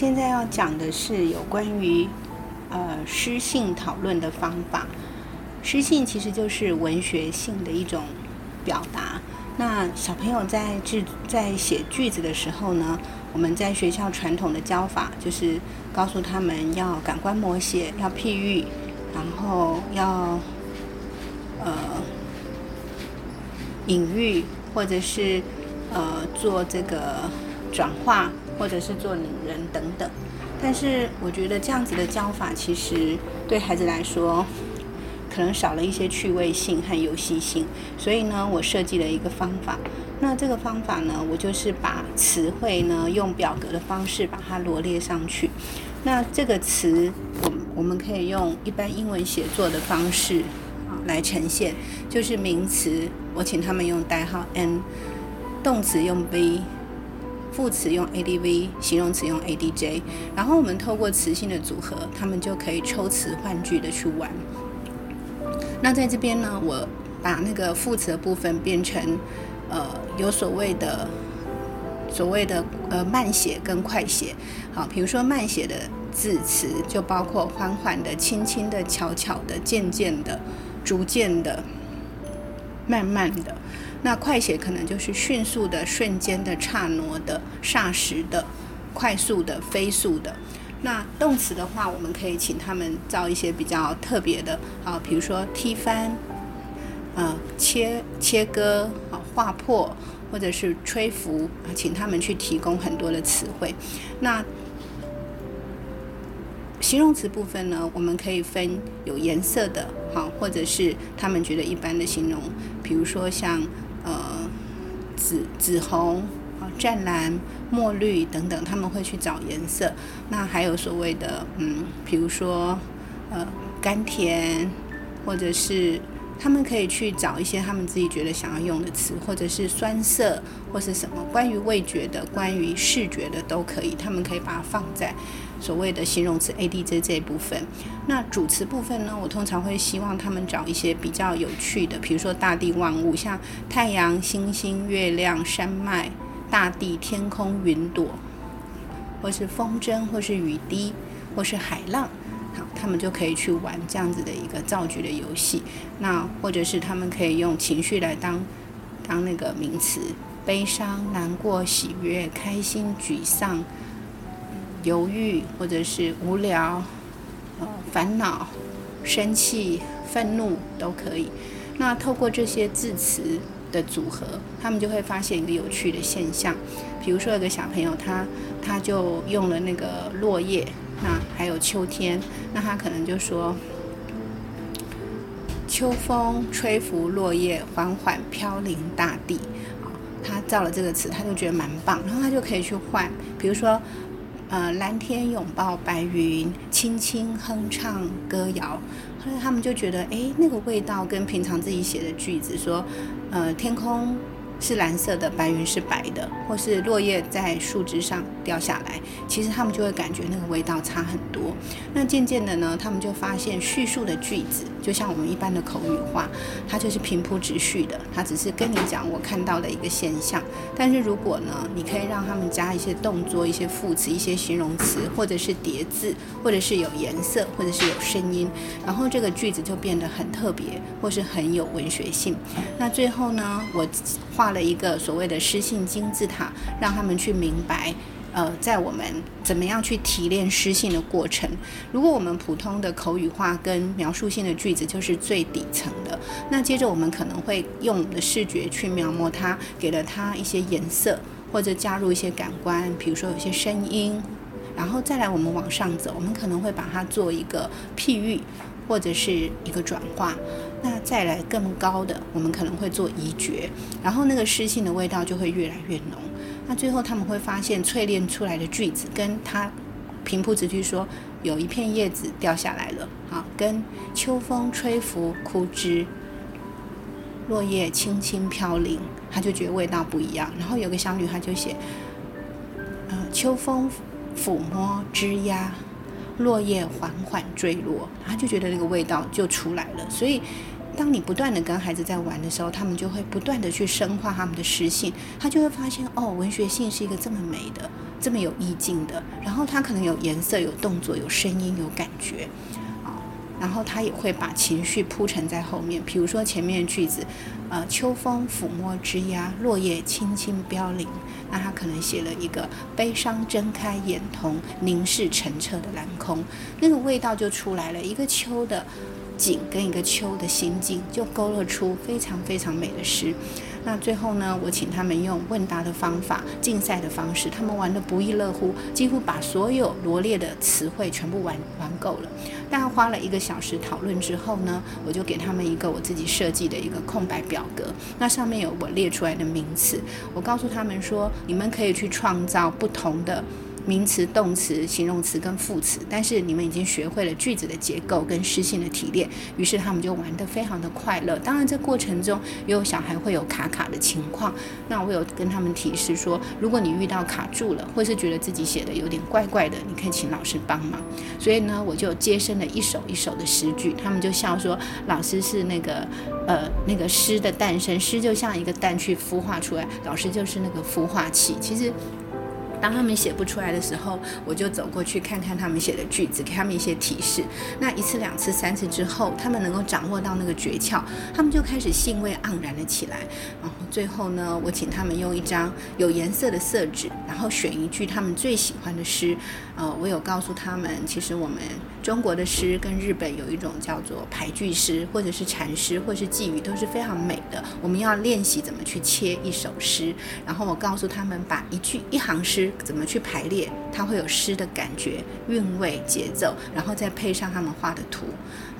现在要讲的是有关于呃诗性讨论的方法。诗性其实就是文学性的一种表达。那小朋友在制在写句子的时候呢，我们在学校传统的教法就是告诉他们要感官摹写，要譬喻，然后要呃隐喻，或者是呃做这个转化。或者是做领人等等，但是我觉得这样子的教法其实对孩子来说，可能少了一些趣味性和游戏性。所以呢，我设计了一个方法。那这个方法呢，我就是把词汇呢用表格的方式把它罗列上去。那这个词，我我们可以用一般英文写作的方式来呈现，就是名词，我请他们用代号 n，动词用 v。副词用 adv，形容词用 adj，然后我们透过词性的组合，他们就可以抽词换句的去玩。那在这边呢，我把那个副词的部分变成呃有所谓的所谓的呃慢写跟快写。好，比如说慢写的字词就包括缓缓的、轻轻的、悄悄的、渐渐的、逐渐的、慢慢的。那快写可能就是迅速的、瞬间的、刹那的、霎时的、快速的、飞速的。那动词的话，我们可以请他们造一些比较特别的，啊，比如说踢翻、呃切切割、啊划破，或者是吹拂，啊，请他们去提供很多的词汇。那形容词部分呢，我们可以分有颜色的，好，或者是他们觉得一般的形容，比如说像。呃，紫紫红啊，湛蓝、墨绿等等，他们会去找颜色。那还有所谓的，嗯，比如说，呃，甘甜，或者是。他们可以去找一些他们自己觉得想要用的词，或者是酸涩，或是什么关于味觉的、关于视觉的都可以。他们可以把它放在所谓的形容词 A D J 这一部分。那主词部分呢？我通常会希望他们找一些比较有趣的，比如说大地万物，像太阳、星星、月亮、山脉、大地、天空、云朵，或是风筝，或是雨滴，或是海浪。好，他们就可以去玩这样子的一个造句的游戏。那或者是他们可以用情绪来当当那个名词，悲伤、难过、喜悦、开心、沮丧、犹豫，或者是无聊、呃烦恼、生气、愤怒都可以。那透过这些字词的组合，他们就会发现一个有趣的现象。比如说，有个小朋友，他他就用了那个落叶。那还有秋天，那他可能就说，秋风吹拂落叶，缓缓飘零大地。啊，他造了这个词，他就觉得蛮棒，然后他就可以去换，比如说，呃，蓝天拥抱白云，轻轻哼唱歌谣。后来他们就觉得，哎，那个味道跟平常自己写的句子说，呃，天空。是蓝色的，白云是白的，或是落叶在树枝上掉下来，其实他们就会感觉那个味道差很多。那渐渐的呢，他们就发现叙述的句子，就像我们一般的口语化，它就是平铺直叙的，它只是跟你讲我看到的一个现象。但是如果呢，你可以让他们加一些动作、一些副词、一些形容词，或者是叠字，或者是有颜色，或者是有声音，然后这个句子就变得很特别，或是很有文学性。那最后呢，我画。了一个所谓的诗性金字塔，让他们去明白，呃，在我们怎么样去提炼诗性的过程。如果我们普通的口语化跟描述性的句子就是最底层的，那接着我们可能会用我们的视觉去描摹它，给了它一些颜色，或者加入一些感官，比如说有些声音，然后再来我们往上走，我们可能会把它做一个譬喻。或者是一个转化，那再来更高的，我们可能会做移觉，然后那个诗性的味道就会越来越浓。那最后他们会发现淬炼出来的句子，跟他平铺直叙说有一片叶子掉下来了，好，跟秋风吹拂枯枝，落叶轻轻飘零，他就觉得味道不一样。然后有个小女孩就写，呃，秋风抚摸枝桠。落叶缓缓坠落，他就觉得那个味道就出来了。所以，当你不断的跟孩子在玩的时候，他们就会不断的去深化他们的诗性，他就会发现哦，文学性是一个这么美的这么有意境的，然后他可能有颜色、有动作、有声音、有感觉，啊，然后他也会把情绪铺陈在后面，比如说前面句子，呃，秋风抚摸枝桠，落叶轻轻飘零，那他可能写了一个悲伤睁开眼瞳，凝视澄澈的蓝空，那个味道就出来了，一个秋的景跟一个秋的心境，就勾勒出非常非常美的诗。那最后呢，我请他们用问答的方法、竞赛的方式，他们玩得不亦乐乎，几乎把所有罗列的词汇全部玩玩够了。大家花了一个小时讨论之后呢，我就给他们一个我自己设计的一个空白表格，那上面有我列出来的名词，我告诉他们说，你们可以去创造不同的。名词、动词、形容词跟副词，但是你们已经学会了句子的结构跟诗性的提炼，于是他们就玩得非常的快乐。当然，这过程中也有小孩会有卡卡的情况，那我有跟他们提示说，如果你遇到卡住了，或是觉得自己写的有点怪怪的，你可以请老师帮忙。所以呢，我就接生了一首一首的诗句，他们就笑说，老师是那个呃那个诗的诞生，诗就像一个蛋去孵化出来，老师就是那个孵化器。其实。当他们写不出来的时候，我就走过去看看他们写的句子，给他们一些提示。那一次、两次、三次之后，他们能够掌握到那个诀窍，他们就开始兴味盎然了起来。然后最后呢，我请他们用一张有颜色的色纸，然后选一句他们最喜欢的诗。呃，我有告诉他们，其实我们中国的诗跟日本有一种叫做排句诗，或者是禅诗，或是寄语，都是非常美的。我们要练习怎么去切一首诗。然后我告诉他们，把一句一行诗。怎么去排列？它会有诗的感觉、韵味、节奏，然后再配上他们画的图，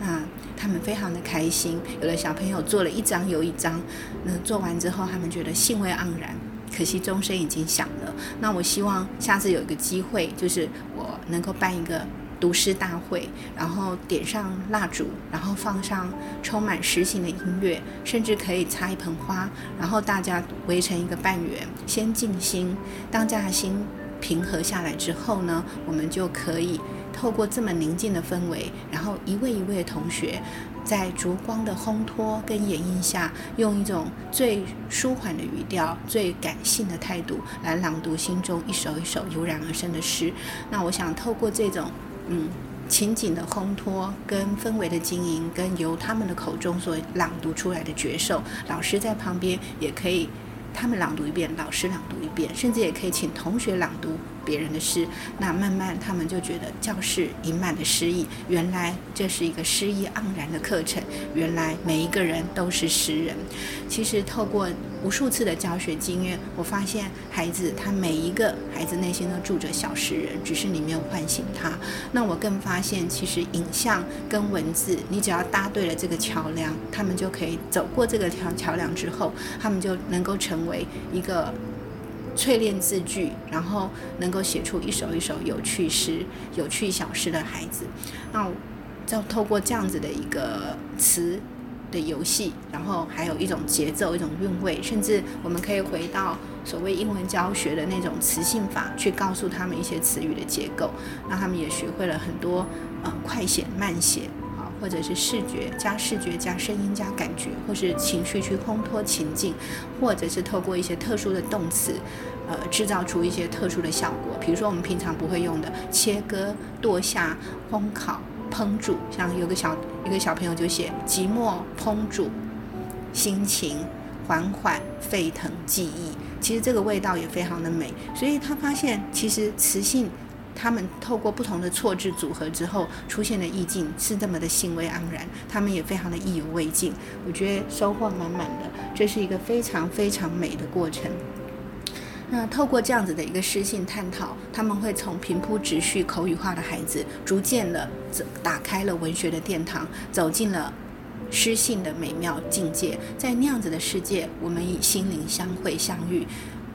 那他们非常的开心。有的小朋友做了一张又一张，那做完之后，他们觉得兴味盎然。可惜钟声已经响了。那我希望下次有一个机会，就是我能够办一个。读诗大会，然后点上蜡烛，然后放上充满诗性的音乐，甚至可以插一盆花，然后大家围成一个半圆，先静心。当大家心平和下来之后呢，我们就可以透过这么宁静的氛围，然后一位一位的同学，在烛光的烘托跟掩映下，用一种最舒缓的语调、最感性的态度来朗读心中一首一首油然而生的诗。那我想透过这种。嗯，情景的烘托跟氛围的经营，跟由他们的口中所朗读出来的角色，老师在旁边也可以，他们朗读一遍，老师朗读一遍，甚至也可以请同学朗读。别人的诗，那慢慢他们就觉得教室盈满了诗意。原来这是一个诗意盎然的课程，原来每一个人都是诗人。其实透过无数次的教学经验，我发现孩子他每一个孩子内心都住着小诗人，只是你没有唤醒他。那我更发现，其实影像跟文字，你只要搭对了这个桥梁，他们就可以走过这个桥桥梁之后，他们就能够成为一个。淬炼字句，然后能够写出一首一首有趣诗、有趣小诗的孩子。那就透过这样子的一个词的游戏，然后还有一种节奏、一种韵味，甚至我们可以回到所谓英文教学的那种词性法，去告诉他们一些词语的结构，让他们也学会了很多呃快写、慢写。或者是视觉加视觉加声音加感觉，或是情绪去烘托情境，或者是透过一些特殊的动词，呃，制造出一些特殊的效果。比如说我们平常不会用的切割、剁下、烘烤、烹煮，像有个小一个小朋友就写寂寞烹煮，心情缓缓沸腾记忆，其实这个味道也非常的美。所以他发现其实磁性。他们透过不同的错字组合之后出现的意境是这么的兴味盎然，他们也非常的意犹未尽。我觉得收获满满的，这是一个非常非常美的过程。那透过这样子的一个诗性探讨，他们会从平铺直叙口语化的孩子，逐渐的打开了文学的殿堂，走进了诗性的美妙境界。在那样子的世界，我们以心灵相会相遇。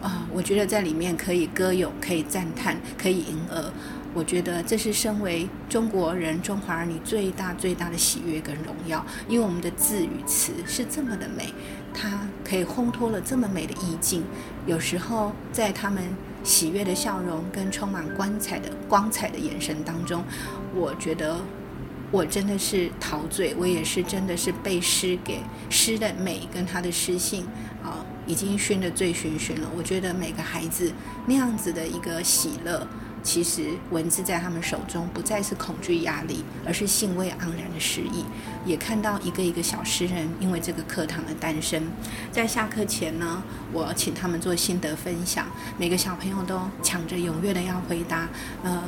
啊，我觉得在里面可以歌咏，可以赞叹，可以吟额。我觉得这是身为中国人、中华儿女最大最大的喜悦跟荣耀，因为我们的字与词是这么的美，它可以烘托了这么美的意境。有时候在他们喜悦的笑容跟充满光彩的光彩的眼神当中，我觉得我真的是陶醉，我也是真的是被诗给诗的美跟它的诗性啊。已经熏得醉醺醺了。我觉得每个孩子那样子的一个喜乐。其实文字在他们手中不再是恐惧压力，而是兴味盎然的诗意。也看到一个一个小诗人因为这个课堂的诞生。在下课前呢，我请他们做心得分享，每个小朋友都抢着踊跃的要回答。呃，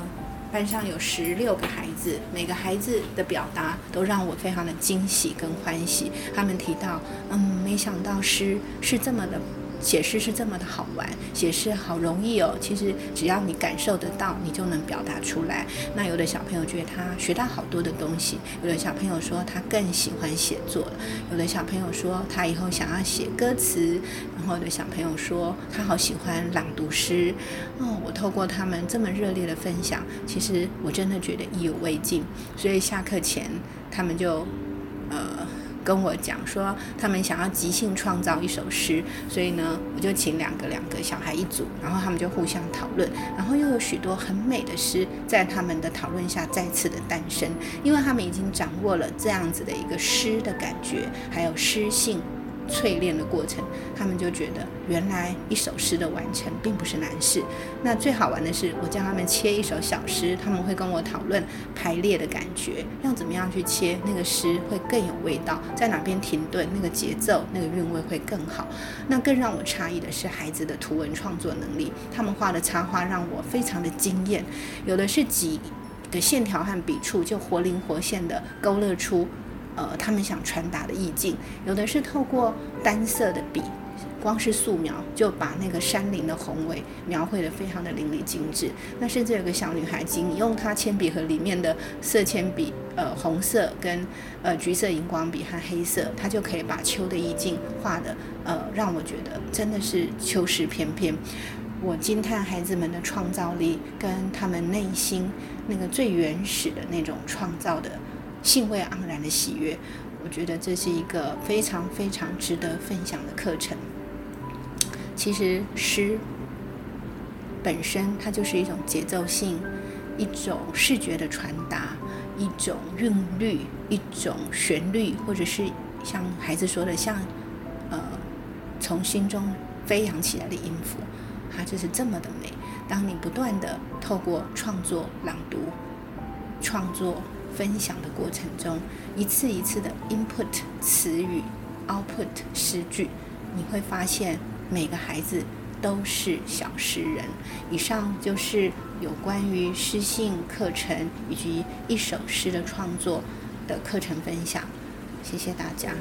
班上有十六个孩子，每个孩子的表达都让我非常的惊喜跟欢喜。他们提到，嗯，没想到诗是这么的。写诗是这么的好玩，写诗好容易哦。其实只要你感受得到，你就能表达出来。那有的小朋友觉得他学到好多的东西，有的小朋友说他更喜欢写作了，有的小朋友说他以后想要写歌词，然后有的小朋友说他好喜欢朗读诗。哦，我透过他们这么热烈的分享，其实我真的觉得意犹未尽。所以下课前，他们就呃。跟我讲说，他们想要即兴创造一首诗，所以呢，我就请两个两个小孩一组，然后他们就互相讨论，然后又有许多很美的诗在他们的讨论下再次的诞生，因为他们已经掌握了这样子的一个诗的感觉，还有诗性。淬炼的过程，他们就觉得原来一首诗的完成并不是难事。那最好玩的是，我教他们切一首小诗，他们会跟我讨论排列的感觉，要怎么样去切那个诗会更有味道，在哪边停顿，那个节奏、那个韵味会更好。那更让我诧异的是孩子的图文创作能力，他们画的插画让我非常的惊艳，有的是几个线条和笔触就活灵活现的勾勒出。呃，他们想传达的意境，有的是透过单色的笔，光是素描就把那个山林的宏伟描绘得非常的淋漓尽致。那甚至有个小女孩，仅用她铅笔盒里面的色铅笔，呃，红色跟呃橘色荧光笔和黑色，她就可以把秋的意境画的，呃，让我觉得真的是秋诗翩翩。我惊叹孩子们的创造力跟他们内心那个最原始的那种创造的。兴味盎然的喜悦，我觉得这是一个非常非常值得分享的课程。其实诗本身它就是一种节奏性、一种视觉的传达、一种韵律、一种旋律，或者是像孩子说的，像呃从心中飞扬起来的音符，它就是这么的美。当你不断的透过创作、朗读、创作。分享的过程中，一次一次的 input 词语，output 诗句，你会发现每个孩子都是小诗人。以上就是有关于诗性课程以及一首诗的创作的课程分享，谢谢大家。